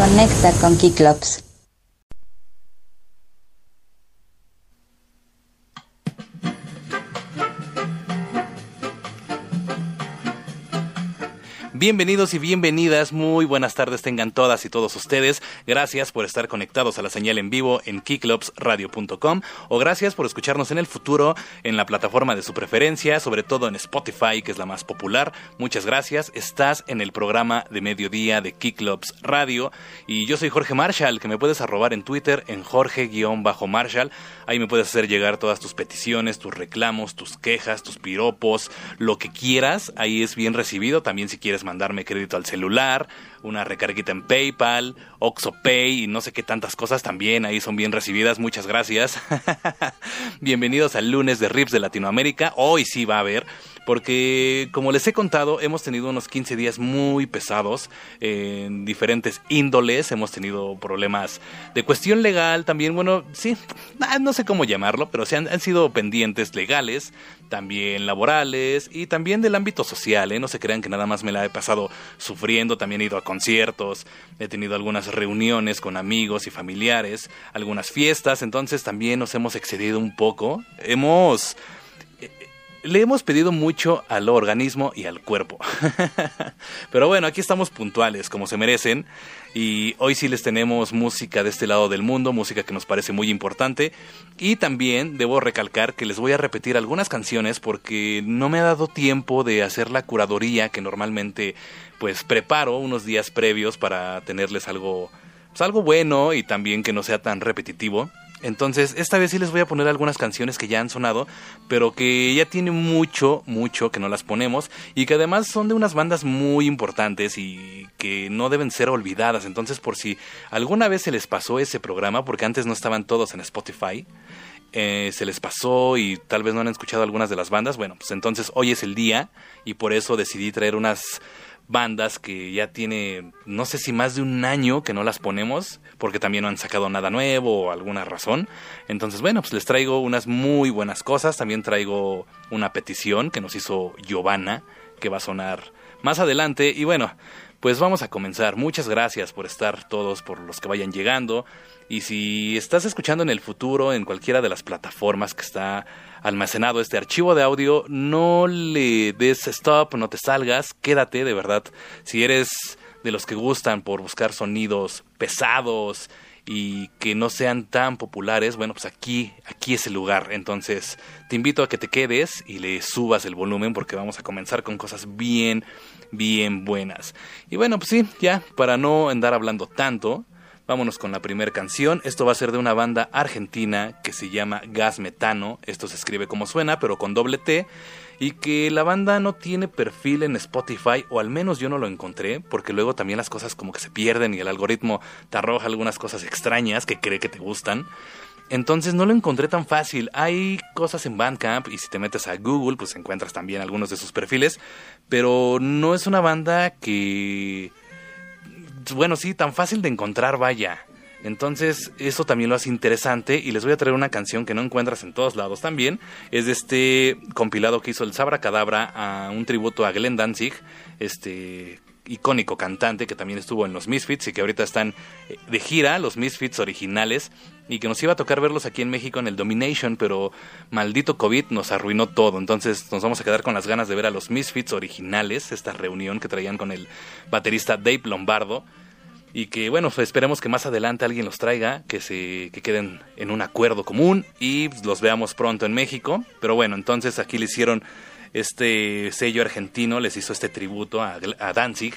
Conecta con Kiklops. Bienvenidos y bienvenidas, muy buenas tardes tengan todas y todos ustedes. Gracias por estar conectados a la señal en vivo en kicklopsradio.com o gracias por escucharnos en el futuro en la plataforma de su preferencia, sobre todo en Spotify, que es la más popular. Muchas gracias. Estás en el programa de mediodía de Kicklops Radio y yo soy Jorge Marshall, que me puedes arrobar en Twitter en Jorge-Marshall. Ahí me puedes hacer llegar todas tus peticiones, tus reclamos, tus quejas, tus piropos, lo que quieras. Ahí es bien recibido. También si quieres mandarme crédito al celular, una recarguita en PayPal, OxoPay y no sé qué tantas cosas también ahí son bien recibidas. Muchas gracias. Bienvenidos al lunes de Rips de Latinoamérica. Hoy sí va a haber porque como les he contado, hemos tenido unos 15 días muy pesados en diferentes índoles, hemos tenido problemas de cuestión legal también, bueno, sí, ah, no sé cómo llamarlo, pero sí han, sido pendientes legales, también laborales y también del ámbito social, ¿eh? no se crean que nada más me la he pasado sufriendo, también he ido a conciertos, he tenido algunas reuniones con amigos y familiares, algunas fiestas, entonces también nos hemos excedido un poco, hemos le hemos pedido mucho al organismo y al cuerpo. Pero bueno, aquí estamos puntuales, como se merecen. Y hoy sí les tenemos música de este lado del mundo, música que nos parece muy importante. Y también debo recalcar que les voy a repetir algunas canciones porque no me ha dado tiempo de hacer la curaduría que normalmente pues preparo unos días previos para tenerles algo, pues, algo bueno y también que no sea tan repetitivo. Entonces, esta vez sí les voy a poner algunas canciones que ya han sonado, pero que ya tiene mucho, mucho que no las ponemos y que además son de unas bandas muy importantes y que no deben ser olvidadas. Entonces, por si alguna vez se les pasó ese programa, porque antes no estaban todos en Spotify, eh, se les pasó y tal vez no han escuchado algunas de las bandas, bueno, pues entonces hoy es el día y por eso decidí traer unas bandas que ya tiene, no sé si más de un año que no las ponemos, porque también no han sacado nada nuevo o alguna razón. Entonces, bueno, pues les traigo unas muy buenas cosas. También traigo una petición que nos hizo Giovanna, que va a sonar más adelante. Y bueno, pues vamos a comenzar. Muchas gracias por estar todos, por los que vayan llegando. Y si estás escuchando en el futuro en cualquiera de las plataformas que está almacenado este archivo de audio, no le des stop, no te salgas, quédate de verdad. Si eres de los que gustan por buscar sonidos pesados y que no sean tan populares, bueno, pues aquí, aquí es el lugar. Entonces, te invito a que te quedes y le subas el volumen porque vamos a comenzar con cosas bien, bien buenas. Y bueno, pues sí, ya, para no andar hablando tanto, Vámonos con la primera canción. Esto va a ser de una banda argentina que se llama Gas Metano. Esto se escribe como suena, pero con doble T. Y que la banda no tiene perfil en Spotify, o al menos yo no lo encontré, porque luego también las cosas como que se pierden y el algoritmo te arroja algunas cosas extrañas que cree que te gustan. Entonces no lo encontré tan fácil. Hay cosas en Bandcamp y si te metes a Google pues encuentras también algunos de sus perfiles, pero no es una banda que bueno, sí, tan fácil de encontrar, vaya. Entonces, eso también lo hace interesante y les voy a traer una canción que no encuentras en todos lados también. Es de este compilado que hizo el Sabra Cadabra a un tributo a Glenn Danzig, este icónico cantante que también estuvo en los Misfits y que ahorita están eh, de gira, los Misfits originales, y que nos iba a tocar verlos aquí en México en el Domination, pero maldito COVID nos arruinó todo. Entonces nos vamos a quedar con las ganas de ver a los Misfits originales, esta reunión que traían con el baterista Dave Lombardo. Y que bueno, pues, esperemos que más adelante alguien los traiga, que se que queden en un acuerdo común y los veamos pronto en México. Pero bueno, entonces aquí le hicieron este sello argentino, les hizo este tributo a, a Danzig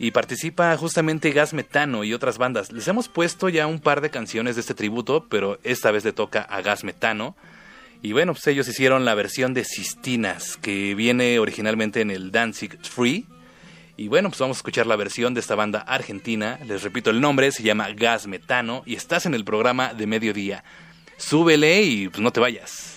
y participa justamente Gas Metano y otras bandas. Les hemos puesto ya un par de canciones de este tributo, pero esta vez le toca a Gas Metano. Y bueno, pues ellos hicieron la versión de Sistinas, que viene originalmente en el Danzig Free. Y bueno, pues vamos a escuchar la versión de esta banda argentina. Les repito el nombre, se llama Gas Metano y estás en el programa de mediodía. Súbele y pues no te vayas.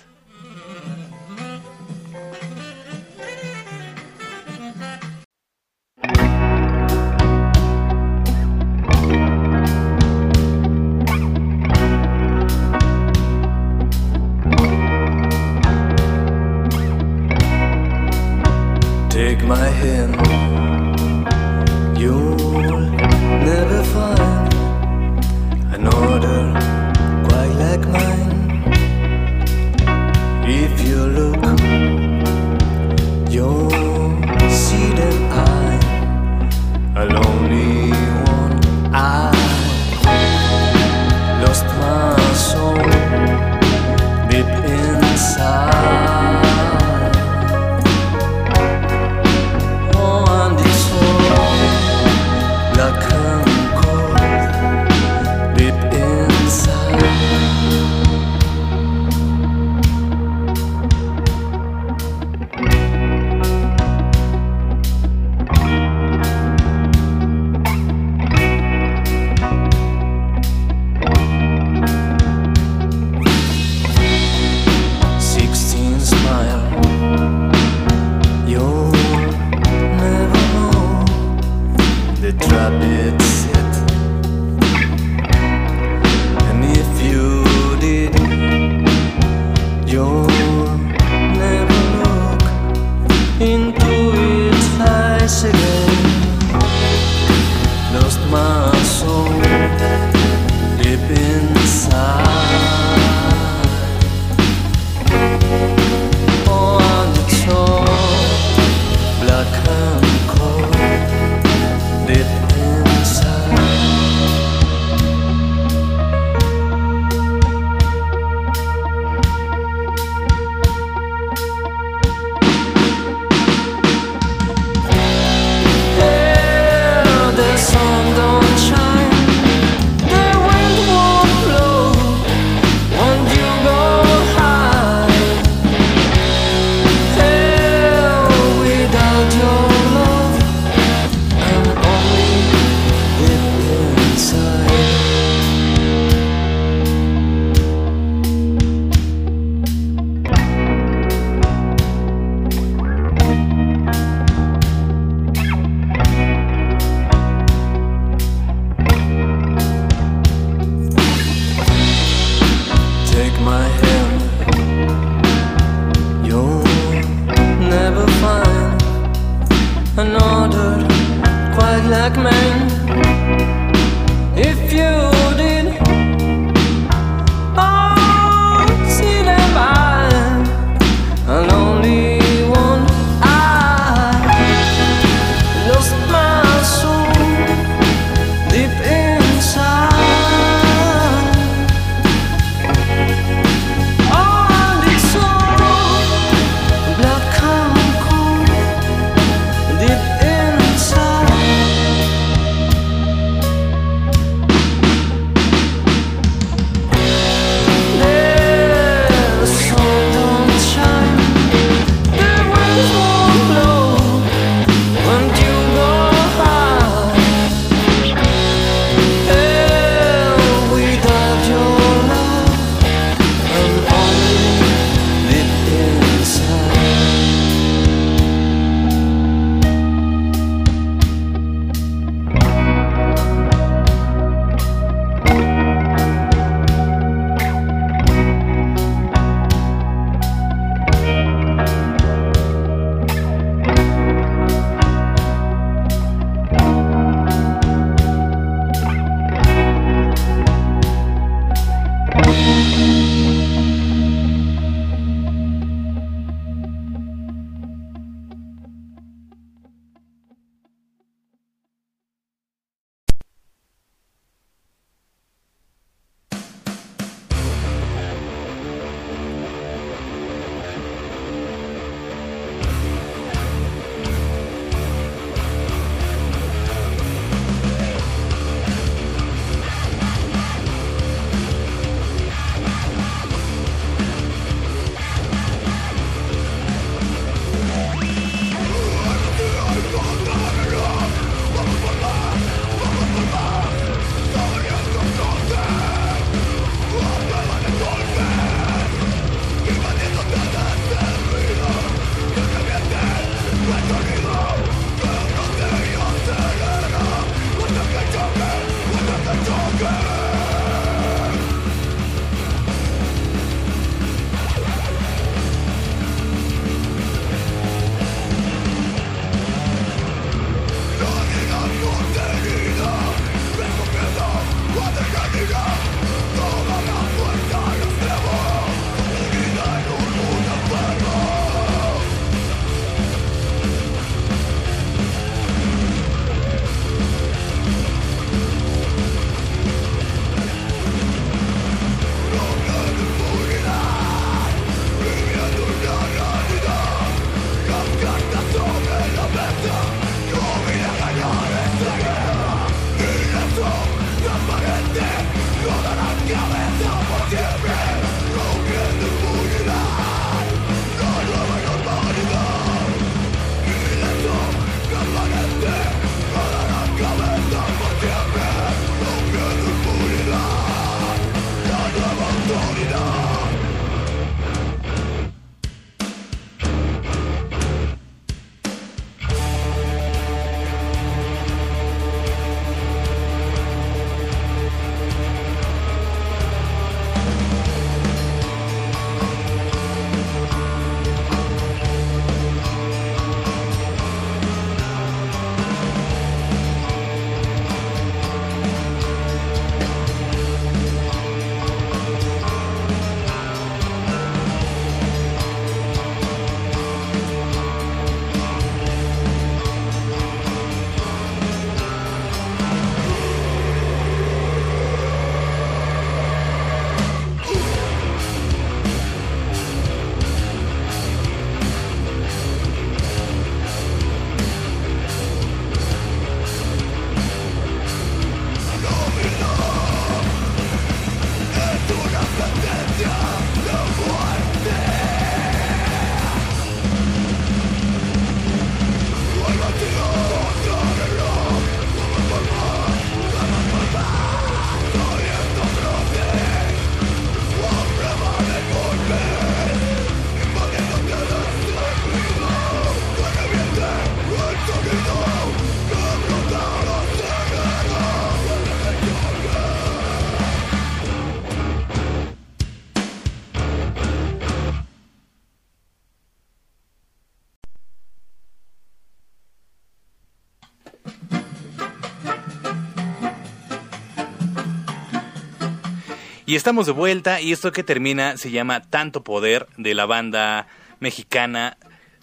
Y estamos de vuelta y esto que termina se llama Tanto Poder de la banda mexicana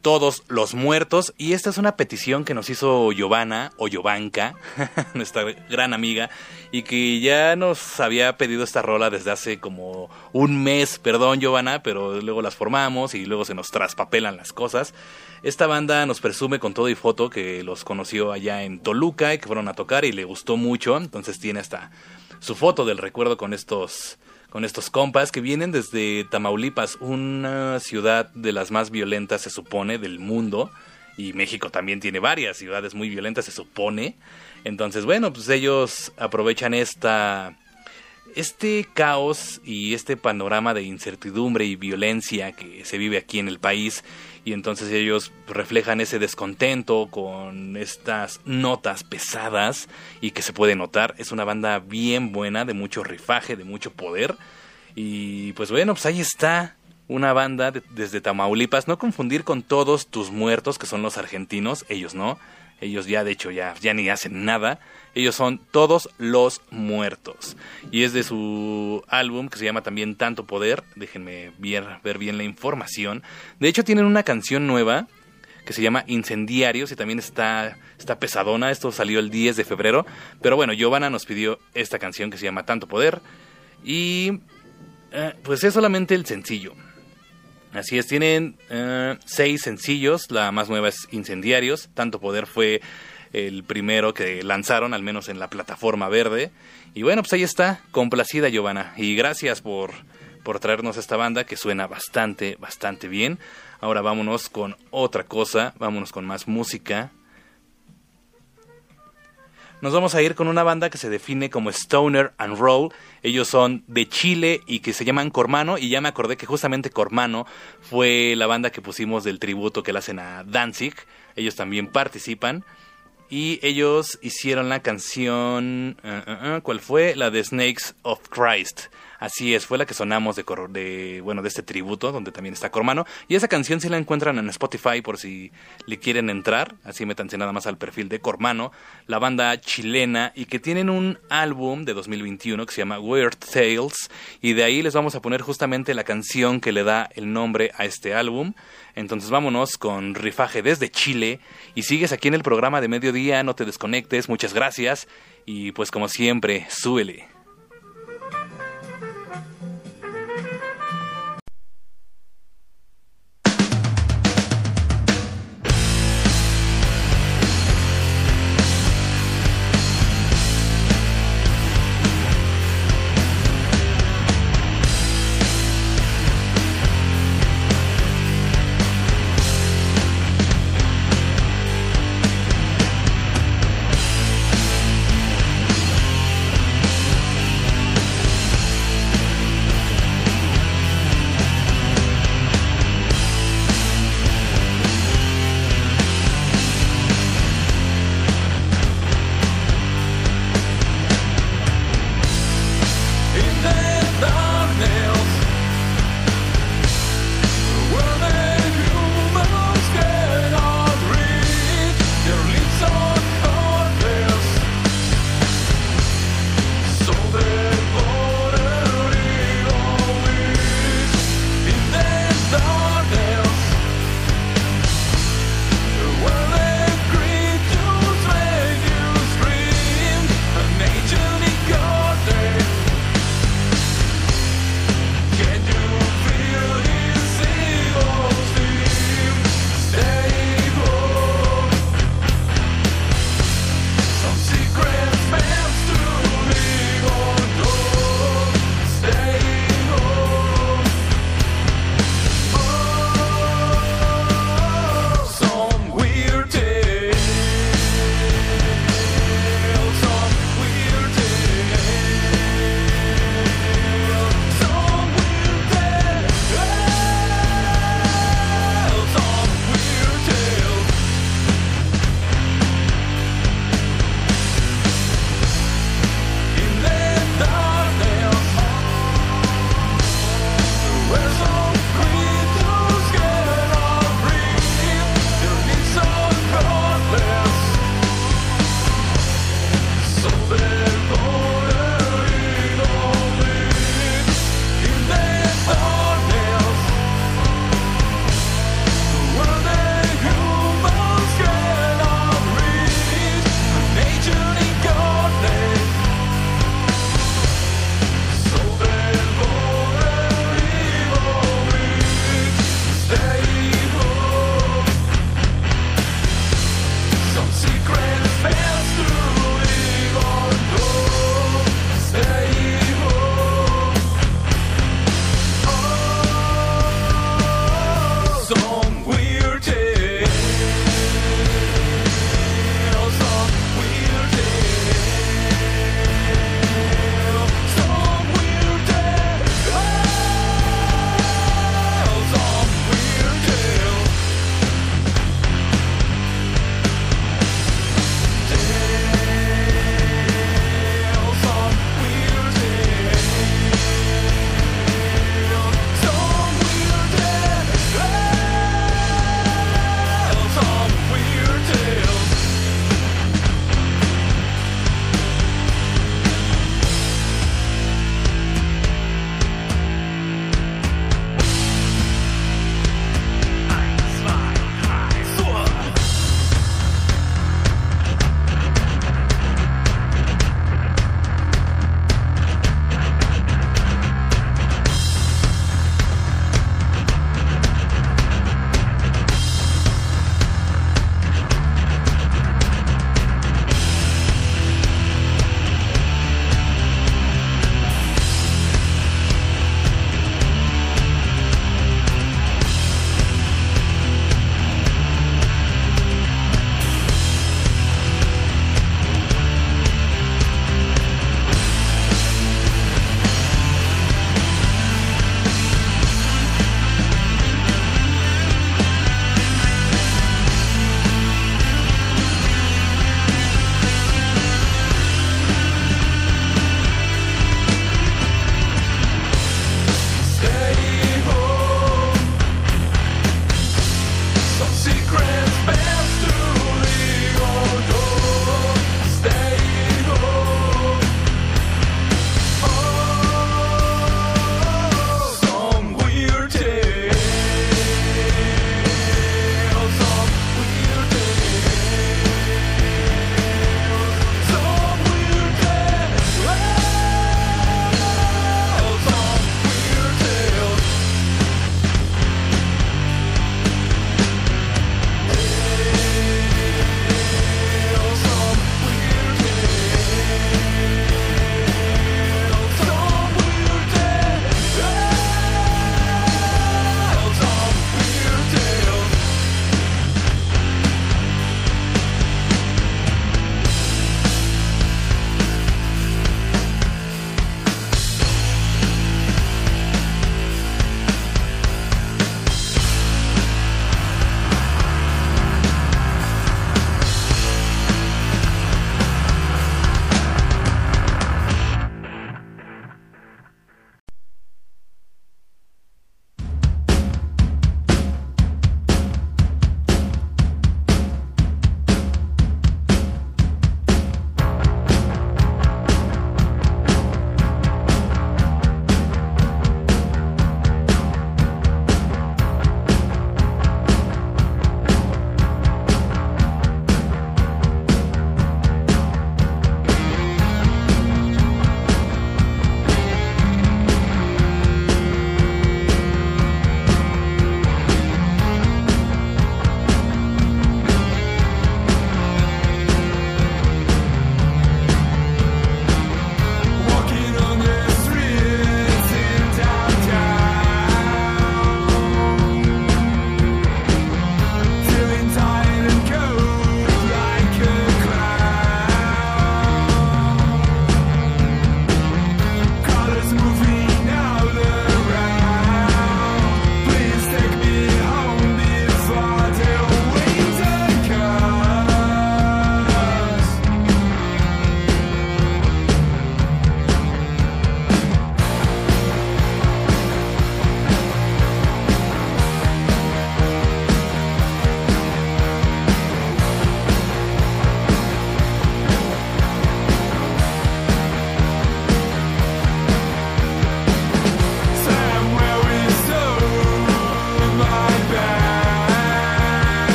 Todos los Muertos. Y esta es una petición que nos hizo Giovanna o Giovanca, nuestra gran amiga, y que ya nos había pedido esta rola desde hace como un mes, perdón Giovanna, pero luego las formamos y luego se nos traspapelan las cosas. Esta banda nos presume con todo y foto que los conoció allá en Toluca y que fueron a tocar y le gustó mucho, entonces tiene hasta su foto del recuerdo con estos con estos compas que vienen desde Tamaulipas, una ciudad de las más violentas se supone del mundo y México también tiene varias ciudades muy violentas se supone. Entonces, bueno, pues ellos aprovechan esta este caos y este panorama de incertidumbre y violencia que se vive aquí en el país y entonces ellos reflejan ese descontento con estas notas pesadas y que se puede notar. Es una banda bien buena, de mucho rifaje, de mucho poder. Y pues bueno, pues ahí está una banda desde Tamaulipas. No confundir con todos tus muertos, que son los argentinos, ellos no. Ellos ya, de hecho, ya, ya ni hacen nada. Ellos son todos los muertos. Y es de su álbum que se llama también Tanto Poder. Déjenme ver, ver bien la información. De hecho, tienen una canción nueva que se llama Incendiarios y también está, está pesadona. Esto salió el 10 de febrero. Pero bueno, Giovanna nos pidió esta canción que se llama Tanto Poder. Y eh, pues es solamente el sencillo. Así es, tienen eh, seis sencillos, la más nueva es Incendiarios, Tanto Poder fue el primero que lanzaron, al menos en la plataforma verde. Y bueno, pues ahí está, complacida Giovanna, y gracias por, por traernos esta banda que suena bastante, bastante bien. Ahora vámonos con otra cosa, vámonos con más música. Nos vamos a ir con una banda que se define como Stoner and Roll. Ellos son de Chile y que se llaman Cormano. Y ya me acordé que justamente Cormano fue la banda que pusimos del tributo que le hacen a Danzig. Ellos también participan. Y ellos hicieron la canción. Uh, uh, uh, ¿Cuál fue? La de Snakes of Christ. Así es, fue la que sonamos de, de, bueno, de este tributo, donde también está Cormano. Y esa canción sí la encuentran en Spotify por si le quieren entrar. Así métanse nada más al perfil de Cormano, la banda chilena, y que tienen un álbum de 2021 que se llama Weird Tales. Y de ahí les vamos a poner justamente la canción que le da el nombre a este álbum. Entonces vámonos con Rifaje desde Chile. Y sigues aquí en el programa de mediodía, no te desconectes, muchas gracias. Y pues como siempre, súbele.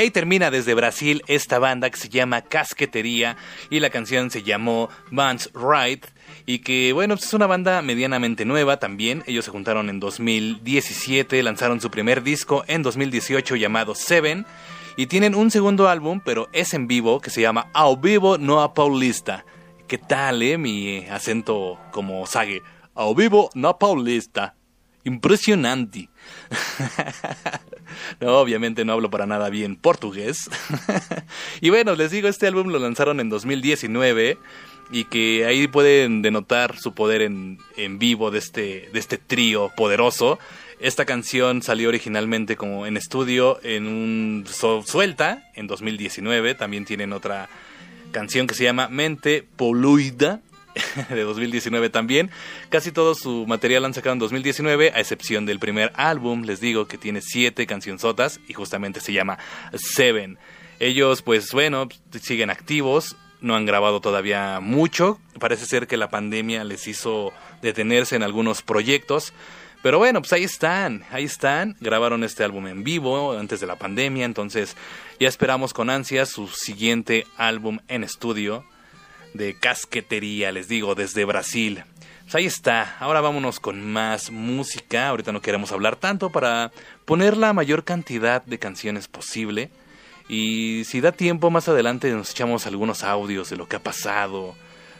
Y ahí termina desde Brasil esta banda que se llama Casquetería y la canción se llamó Man's Right y que bueno, pues, es una banda medianamente nueva también. Ellos se juntaron en 2017, lanzaron su primer disco en 2018 llamado Seven y tienen un segundo álbum, pero es en vivo, que se llama Ao Vivo No a Paulista. ¿Qué tal, eh? Mi acento como sague. Ao Vivo No Paulista. Impresionante. no, obviamente no hablo para nada bien portugués. y bueno, les digo, este álbum lo lanzaron en 2019 y que ahí pueden denotar su poder en, en vivo de este, de este trío poderoso. Esta canción salió originalmente como en estudio en un suelta en 2019. También tienen otra canción que se llama Mente Poluida de 2019 también. Casi todo su material han sacado en 2019, a excepción del primer álbum, les digo que tiene siete cancionzotas y justamente se llama Seven. Ellos, pues bueno, siguen activos, no han grabado todavía mucho. Parece ser que la pandemia les hizo detenerse en algunos proyectos. Pero bueno, pues ahí están, ahí están. Grabaron este álbum en vivo antes de la pandemia, entonces ya esperamos con ansias su siguiente álbum en estudio de casquetería, les digo, desde Brasil. Pues ahí está, ahora vámonos con más música, ahorita no queremos hablar tanto para poner la mayor cantidad de canciones posible. Y si da tiempo más adelante nos echamos algunos audios de lo que ha pasado.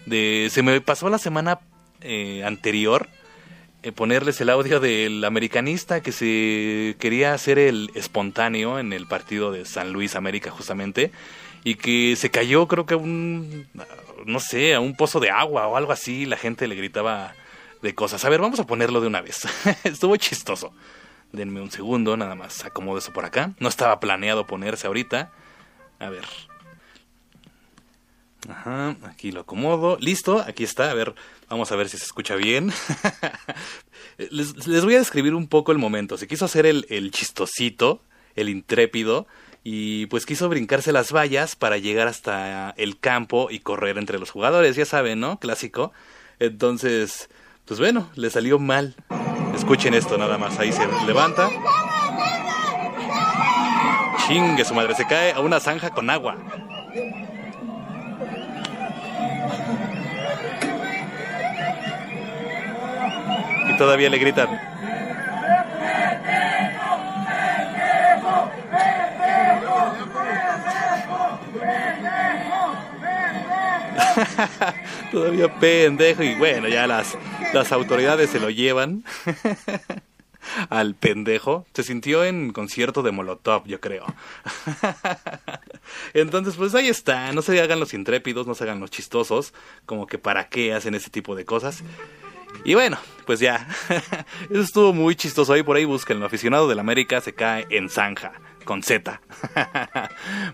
De se me pasó la semana eh, anterior eh, ponerles el audio del americanista que se quería hacer el espontáneo en el partido de San Luis América justamente y que se cayó creo que un no sé, a un pozo de agua o algo así, la gente le gritaba de cosas. A ver, vamos a ponerlo de una vez. Estuvo chistoso. Denme un segundo, nada más acomodo eso por acá. No estaba planeado ponerse ahorita. A ver. Ajá, aquí lo acomodo. Listo, aquí está. A ver, vamos a ver si se escucha bien. les, les, voy a describir un poco el momento. Se quiso hacer el, el chistosito, el intrépido y pues quiso brincarse las vallas para llegar hasta el campo y correr entre los jugadores, ya saben, ¿no? Clásico. Entonces, pues bueno, le salió mal. Escuchen esto nada más, ahí se levanta. Chingue su madre, se cae a una zanja con agua. Y todavía le gritan, Todavía pendejo y bueno, ya las, las autoridades se lo llevan al pendejo. Se sintió en concierto de Molotov, yo creo. Entonces, pues ahí está. No se hagan los intrépidos, no se hagan los chistosos. Como que para qué hacen ese tipo de cosas. Y bueno, pues ya. Eso estuvo muy chistoso. Ahí por ahí busquen. El aficionado del América se cae en zanja. Con Z.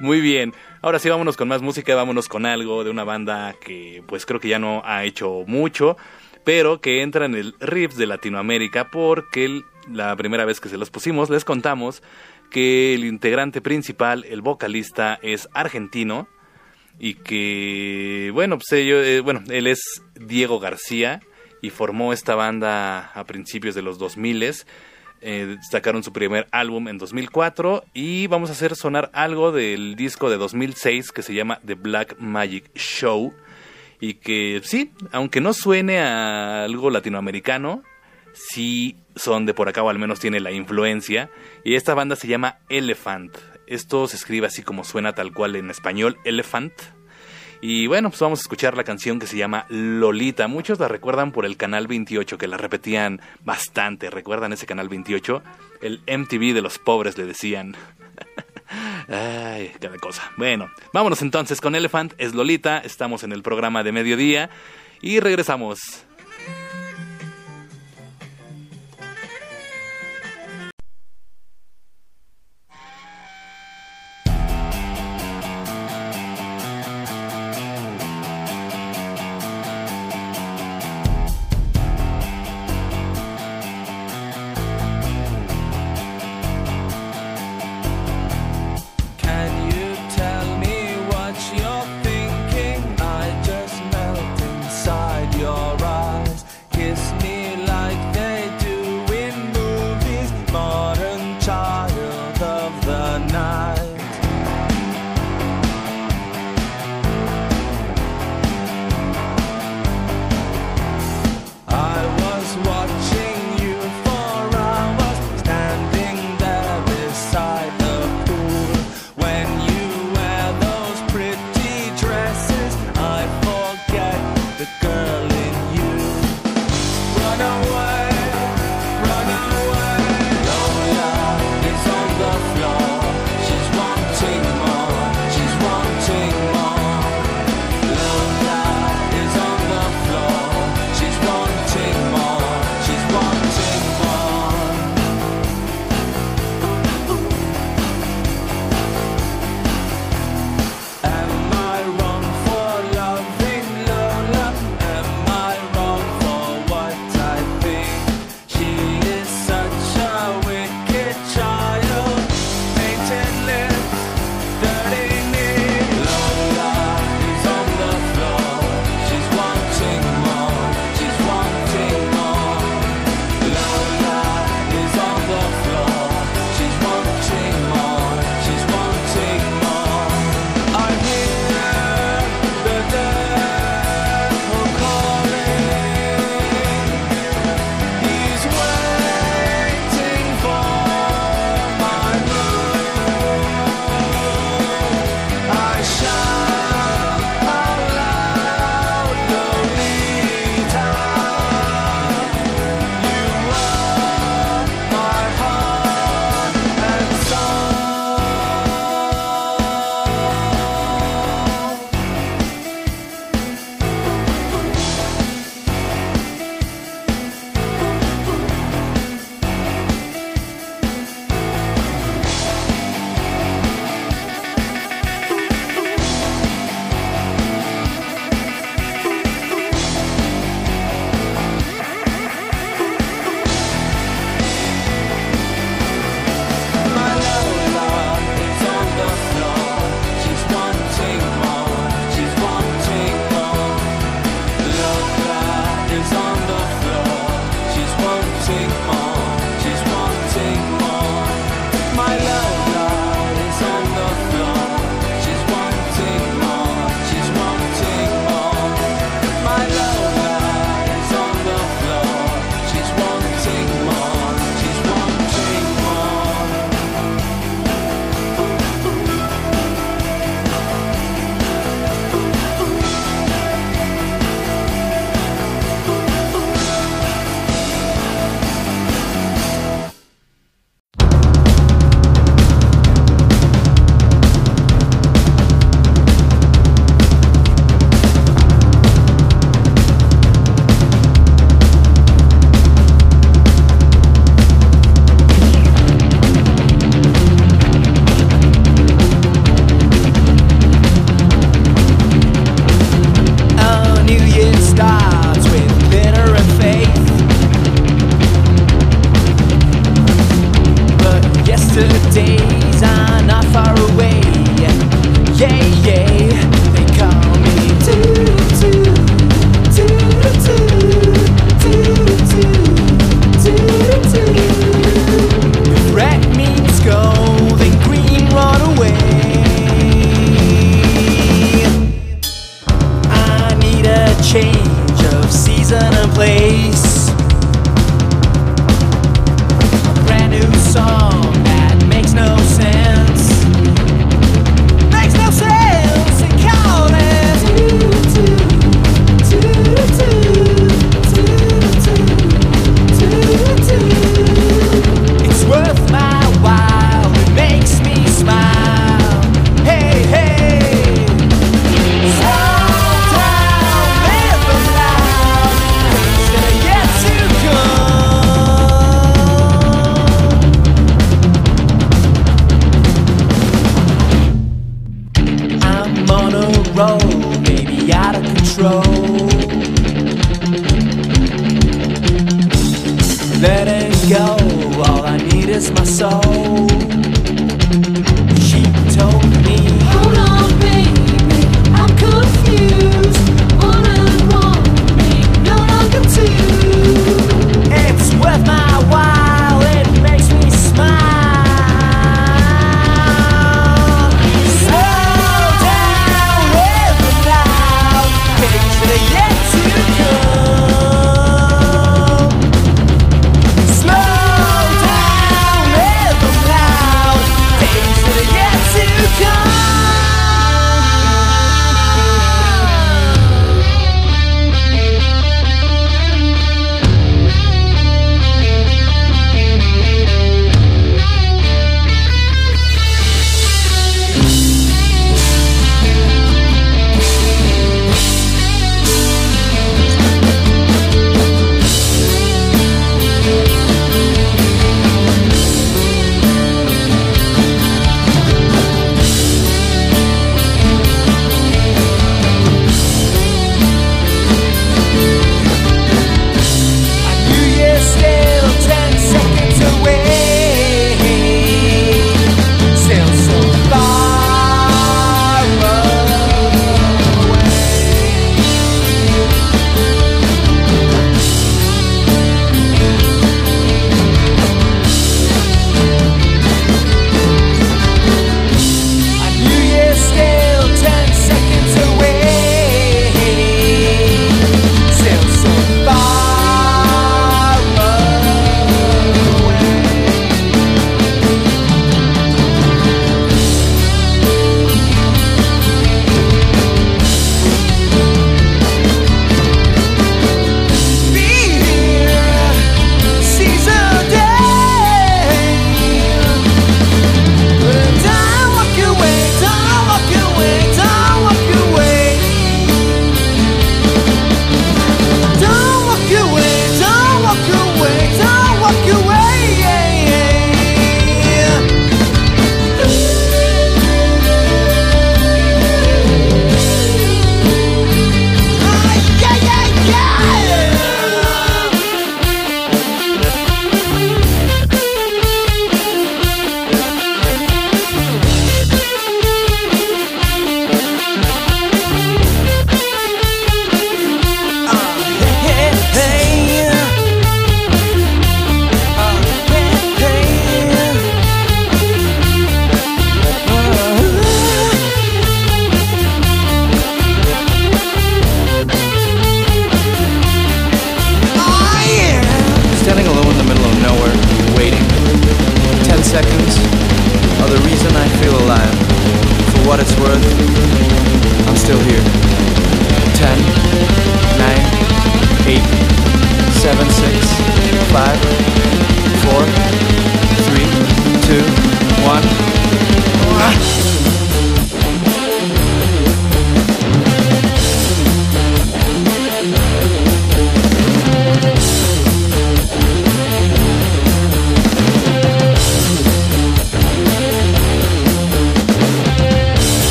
muy bien. Ahora sí, vámonos con más música. Vámonos con algo de una banda que pues creo que ya no ha hecho mucho. Pero que entra en el riff de Latinoamérica. Porque la primera vez que se los pusimos les contamos que el integrante principal, el vocalista, es argentino y que bueno pues eh, bueno él es Diego García y formó esta banda a principios de los 2000 eh, sacaron su primer álbum en 2004 y vamos a hacer sonar algo del disco de 2006 que se llama The Black Magic Show. Y que sí, aunque no suene a algo latinoamericano, sí son de por acá o al menos tiene la influencia. Y esta banda se llama Elephant. Esto se escribe así como suena tal cual en español, Elephant y bueno, pues vamos a escuchar la canción que se llama Lolita. Muchos la recuerdan por el canal 28, que la repetían bastante. ¿Recuerdan ese canal 28? El MTV de los pobres le decían. Ay, cada cosa. Bueno, vámonos entonces con Elephant. Es Lolita. Estamos en el programa de mediodía. Y regresamos.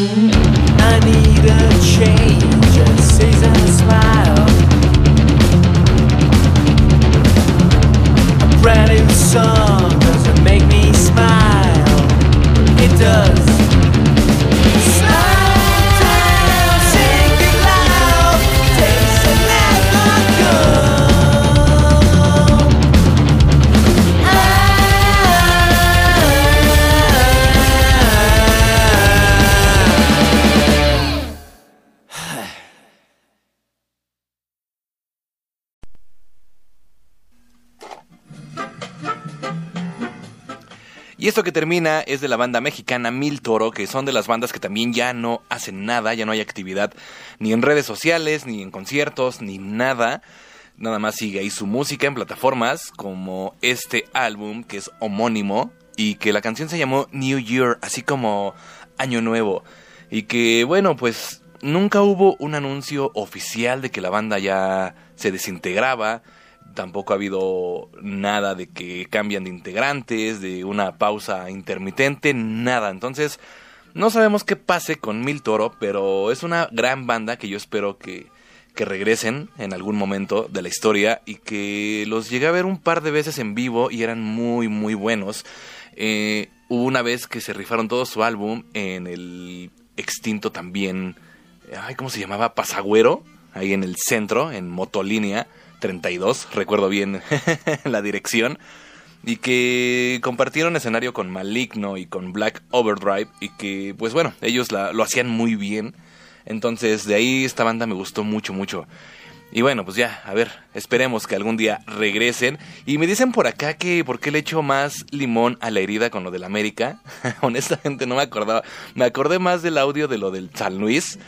Mm-hmm. Esto que termina es de la banda mexicana Mil Toro, que son de las bandas que también ya no hacen nada, ya no hay actividad ni en redes sociales, ni en conciertos, ni nada. Nada más sigue ahí su música en plataformas como este álbum que es homónimo y que la canción se llamó New Year, así como Año Nuevo. Y que bueno, pues nunca hubo un anuncio oficial de que la banda ya se desintegraba. Tampoco ha habido nada de que cambian de integrantes, de una pausa intermitente, nada. Entonces, no sabemos qué pase con Mil Toro, pero es una gran banda que yo espero que, que regresen en algún momento de la historia y que los llegué a ver un par de veces en vivo y eran muy, muy buenos. Eh, hubo una vez que se rifaron todo su álbum en el extinto también, ay, ¿cómo se llamaba? Pasagüero, ahí en el centro, en Motolínea 32, recuerdo bien la dirección. Y que compartieron escenario con Maligno y con Black Overdrive. Y que, pues bueno, ellos lo hacían muy bien. Entonces, de ahí esta banda me gustó mucho, mucho. Y bueno, pues ya, a ver, esperemos que algún día regresen. Y me dicen por acá que por qué le echo más limón a la herida con lo del América. Honestamente no me acordaba. Me acordé más del audio de lo del San Luis.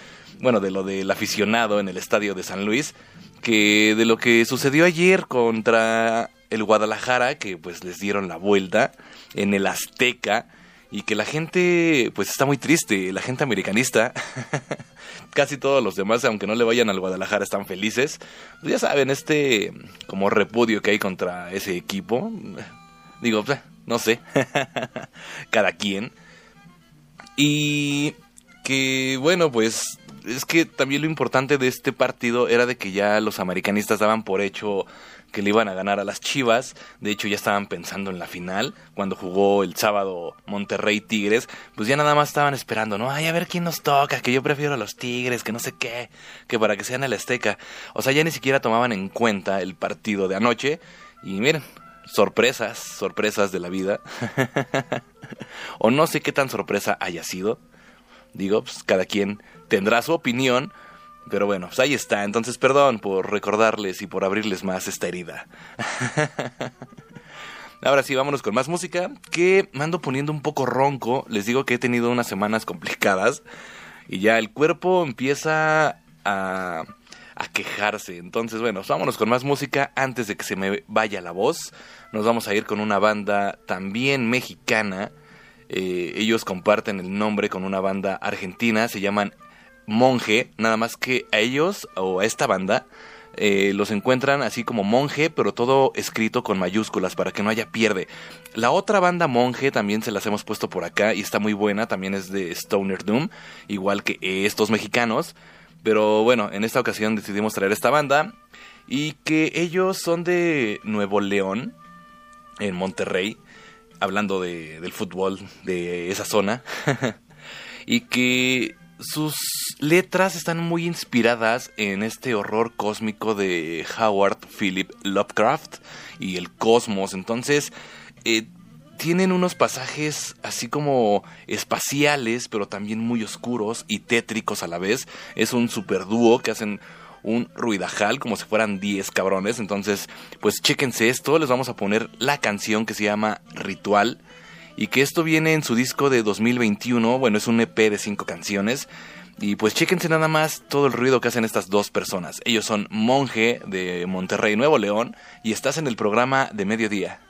Bueno, de lo del aficionado en el estadio de San Luis. Que de lo que sucedió ayer contra el Guadalajara, que pues les dieron la vuelta en el Azteca. Y que la gente, pues está muy triste, la gente americanista. Casi todos los demás, aunque no le vayan al Guadalajara, están felices. Pues ya saben, este como repudio que hay contra ese equipo. Digo, pues, no sé. Cada quien. Y que bueno, pues es que también lo importante de este partido era de que ya los americanistas daban por hecho que le iban a ganar a las Chivas. De hecho, ya estaban pensando en la final. Cuando jugó el sábado Monterrey Tigres, pues ya nada más estaban esperando, ¿no? Ay, a ver quién nos toca, que yo prefiero a los Tigres, que no sé qué, que para que sean el Azteca. O sea, ya ni siquiera tomaban en cuenta el partido de anoche. Y miren, sorpresas, sorpresas de la vida. o no sé qué tan sorpresa haya sido. Digo, pues cada quien tendrá su opinión. Pero bueno, pues ahí está. Entonces, perdón por recordarles y por abrirles más esta herida. Ahora sí, vámonos con más música. Que me ando poniendo un poco ronco. Les digo que he tenido unas semanas complicadas. Y ya el cuerpo empieza a, quejarse. Entonces, bueno, pues vámonos con más música antes de que se me vaya la voz. Nos vamos a ir con una banda también mexicana. Eh, ellos comparten el nombre con una banda argentina. Se llaman Monje. Nada más que a ellos o a esta banda eh, los encuentran así como monje, pero todo escrito con mayúsculas para que no haya pierde. La otra banda monje también se las hemos puesto por acá y está muy buena, también es de Stoner Doom, igual que estos mexicanos. Pero bueno, en esta ocasión decidimos traer esta banda y que ellos son de Nuevo León, en Monterrey, hablando de, del fútbol de esa zona. y que sus letras están muy inspiradas en este horror cósmico de Howard Philip Lovecraft y el cosmos. Entonces, eh, tienen unos pasajes así como espaciales, pero también muy oscuros y tétricos a la vez. Es un super dúo que hacen un ruidajal como si fueran 10 cabrones. Entonces, pues chéquense esto. Les vamos a poner la canción que se llama Ritual. Y que esto viene en su disco de 2021. Bueno, es un EP de 5 canciones. Y pues chéquense nada más todo el ruido que hacen estas dos personas. Ellos son Monje de Monterrey, Nuevo León. Y estás en el programa de mediodía.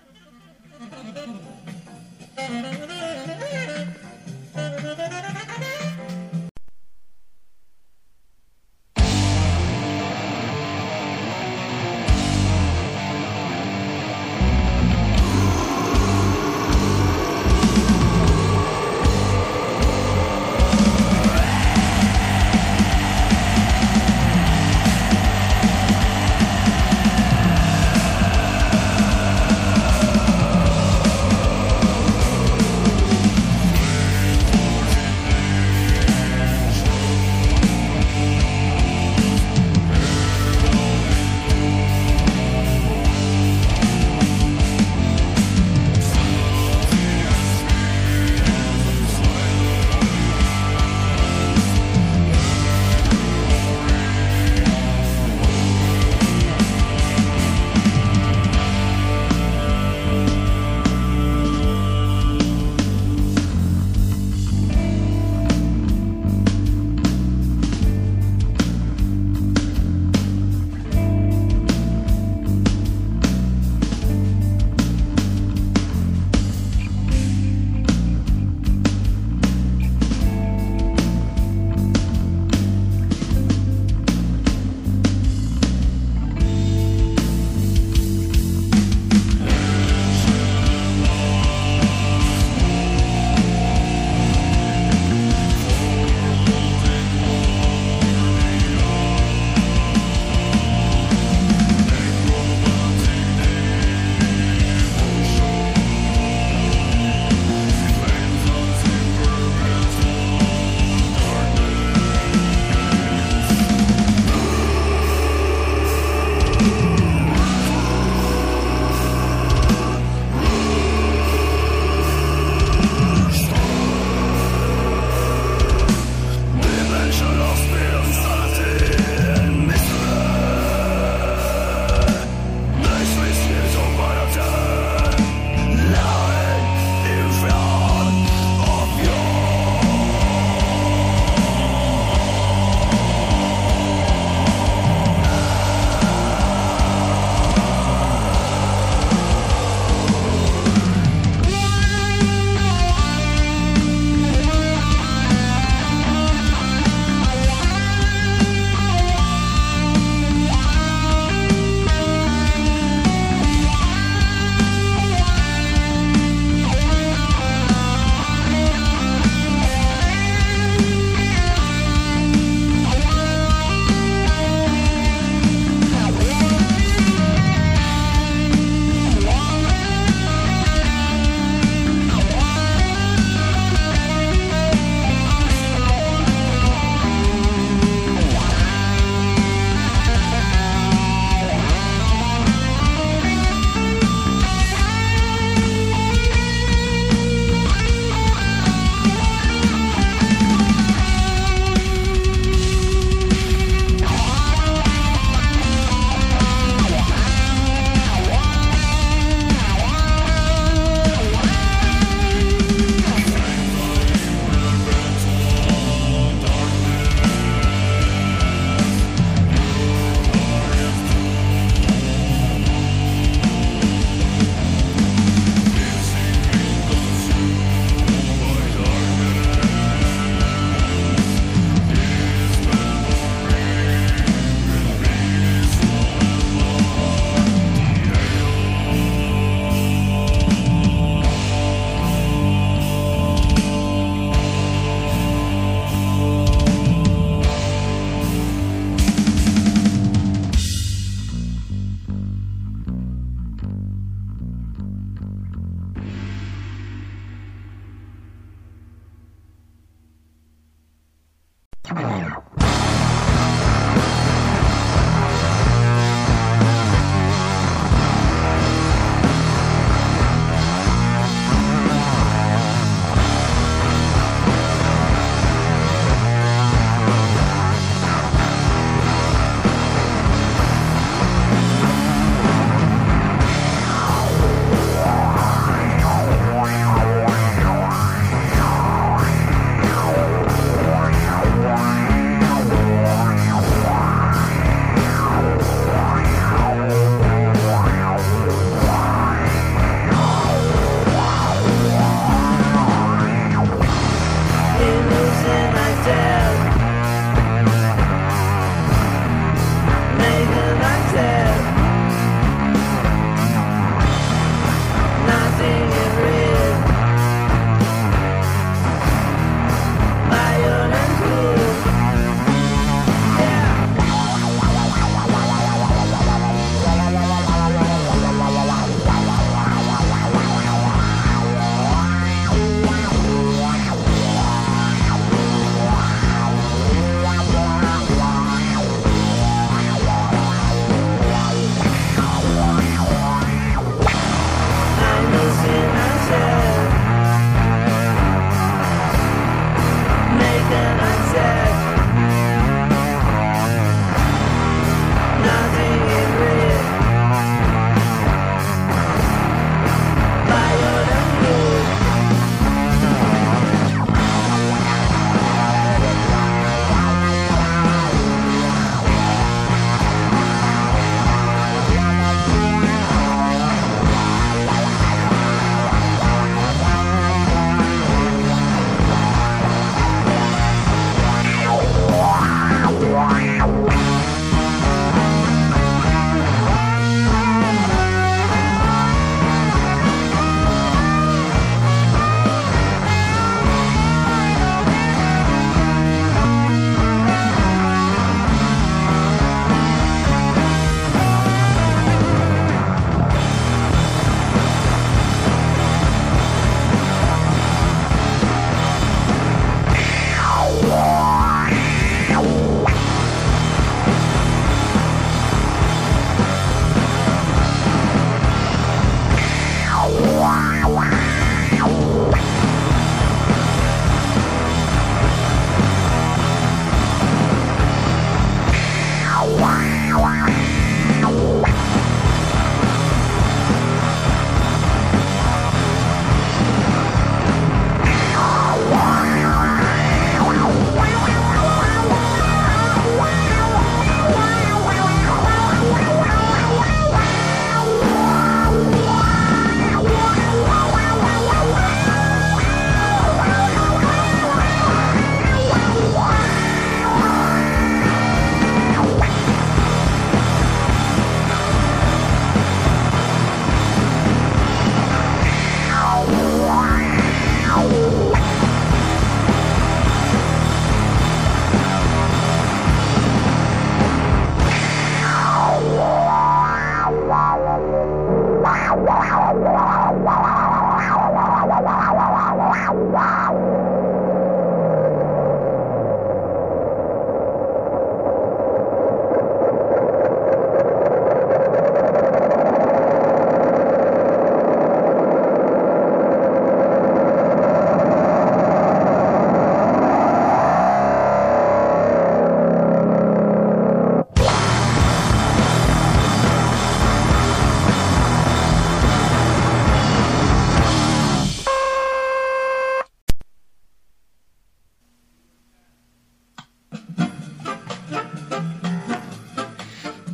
well.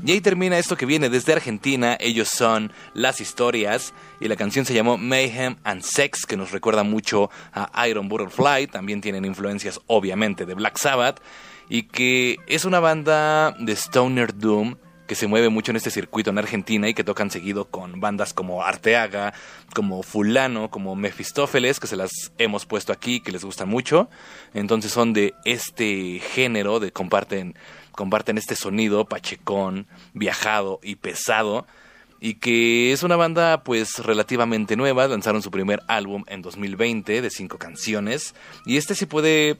Y ahí termina esto que viene desde Argentina. Ellos son Las Historias. Y la canción se llamó Mayhem and Sex, que nos recuerda mucho a Iron Butterfly. También tienen influencias, obviamente, de Black Sabbath. Y que es una banda de Stoner Doom que se mueve mucho en este circuito en Argentina y que tocan seguido con bandas como Arteaga, como Fulano, como Mefistófeles, que se las hemos puesto aquí, que les gustan mucho. Entonces son de este género, de comparten, comparten este sonido pachecón, viajado y pesado. Y que es una banda pues relativamente nueva, lanzaron su primer álbum en 2020 de cinco canciones. Y este se puede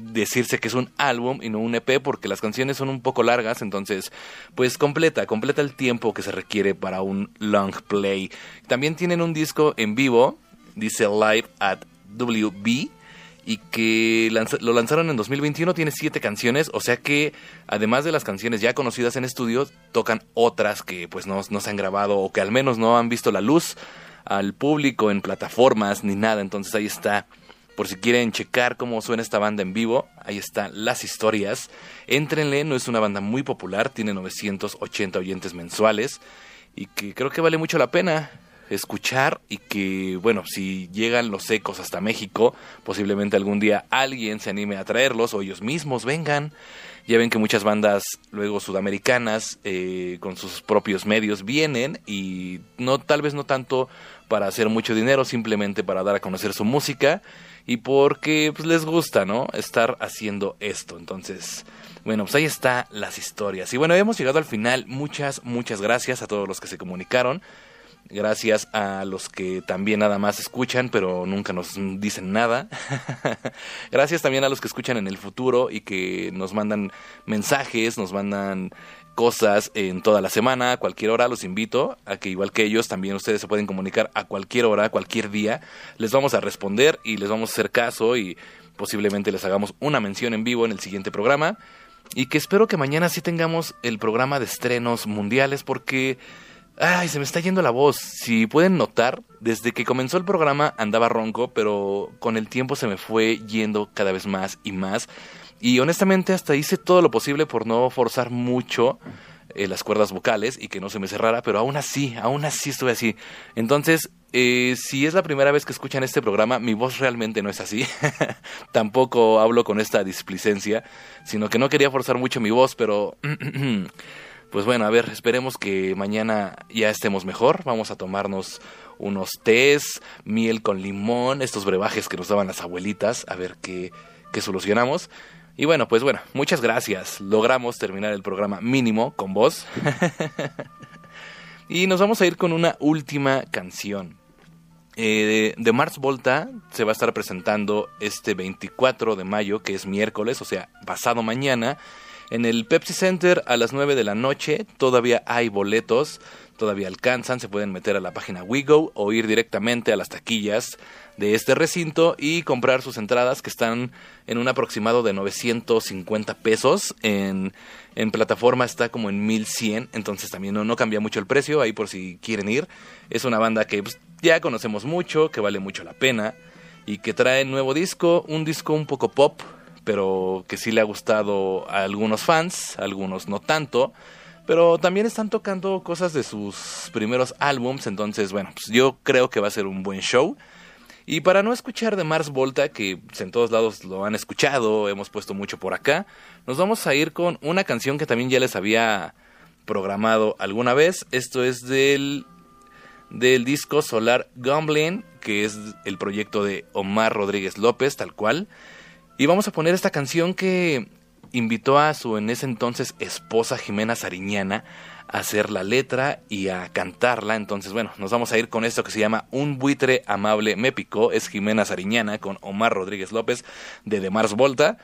decirse que es un álbum y no un EP porque las canciones son un poco largas, entonces pues completa, completa el tiempo que se requiere para un long play. También tienen un disco en vivo, dice Live at WB y que lo lanzaron en 2021, tiene siete canciones, o sea que además de las canciones ya conocidas en estudios, tocan otras que pues no, no se han grabado o que al menos no han visto la luz al público en plataformas ni nada, entonces ahí está por si quieren checar cómo suena esta banda en vivo, ahí están las historias. Éntrenle, no es una banda muy popular, tiene 980 oyentes mensuales y que creo que vale mucho la pena escuchar y que, bueno, si llegan los ecos hasta México, posiblemente algún día alguien se anime a traerlos o ellos mismos vengan. Ya ven que muchas bandas luego sudamericanas eh, con sus propios medios vienen y no tal vez no tanto para hacer mucho dinero, simplemente para dar a conocer su música y porque pues, les gusta, ¿no? Estar haciendo esto. Entonces, bueno, pues ahí está las historias. Y bueno, hemos llegado al final. Muchas, muchas gracias a todos los que se comunicaron. Gracias a los que también nada más escuchan, pero nunca nos dicen nada. Gracias también a los que escuchan en el futuro y que nos mandan mensajes, nos mandan cosas en toda la semana, a cualquier hora. Los invito a que igual que ellos, también ustedes se pueden comunicar a cualquier hora, cualquier día. Les vamos a responder y les vamos a hacer caso y posiblemente les hagamos una mención en vivo en el siguiente programa. Y que espero que mañana sí tengamos el programa de estrenos mundiales porque... Ay, se me está yendo la voz. Si pueden notar, desde que comenzó el programa andaba ronco, pero con el tiempo se me fue yendo cada vez más y más. Y honestamente hasta hice todo lo posible por no forzar mucho eh, las cuerdas vocales y que no se me cerrara, pero aún así, aún así estuve así. Entonces, eh, si es la primera vez que escuchan este programa, mi voz realmente no es así. Tampoco hablo con esta displicencia, sino que no quería forzar mucho mi voz, pero... Pues bueno, a ver, esperemos que mañana ya estemos mejor. Vamos a tomarnos unos tés, miel con limón, estos brebajes que nos daban las abuelitas, a ver qué, qué solucionamos. Y bueno, pues bueno, muchas gracias. Logramos terminar el programa mínimo con vos. y nos vamos a ir con una última canción. Eh, de Mars Volta se va a estar presentando este 24 de mayo, que es miércoles, o sea, pasado mañana, en el Pepsi Center a las 9 de la noche. Todavía hay boletos, todavía alcanzan, se pueden meter a la página WeGo o ir directamente a las taquillas de este recinto y comprar sus entradas que están en un aproximado de 950 pesos. En, en plataforma está como en 1100, entonces también no, no cambia mucho el precio, ahí por si quieren ir. Es una banda que pues, ya conocemos mucho, que vale mucho la pena y que trae nuevo disco, un disco un poco pop, pero que sí le ha gustado a algunos fans, algunos no tanto. Pero también están tocando cosas de sus primeros álbums, entonces bueno, pues yo creo que va a ser un buen show. Y para no escuchar de Mars Volta, que en todos lados lo han escuchado, hemos puesto mucho por acá, nos vamos a ir con una canción que también ya les había programado alguna vez. Esto es del, del disco Solar Gambling, que es el proyecto de Omar Rodríguez López, tal cual. Y vamos a poner esta canción que invitó a su en ese entonces esposa Jimena Sariñana a hacer la letra y a cantarla. Entonces, bueno, nos vamos a ir con esto que se llama Un buitre amable me picó. Es Jimena Sariñana con Omar Rodríguez López de The Mars Volta.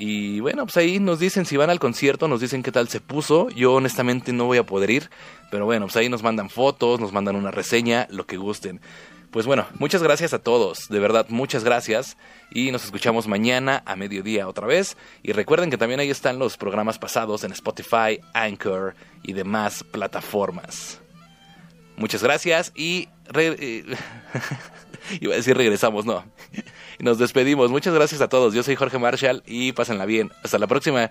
Y bueno, pues ahí nos dicen si van al concierto, nos dicen qué tal se puso. Yo honestamente no voy a poder ir, pero bueno, pues ahí nos mandan fotos, nos mandan una reseña, lo que gusten. Pues bueno, muchas gracias a todos, de verdad, muchas gracias. Y nos escuchamos mañana a mediodía otra vez. Y recuerden que también ahí están los programas pasados en Spotify, Anchor y demás plataformas. Muchas gracias y... re- eh, Iba a decir regresamos, no. Nos despedimos. Muchas gracias a todos. Yo soy Jorge Marshall y pásenla bien. Hasta la próxima.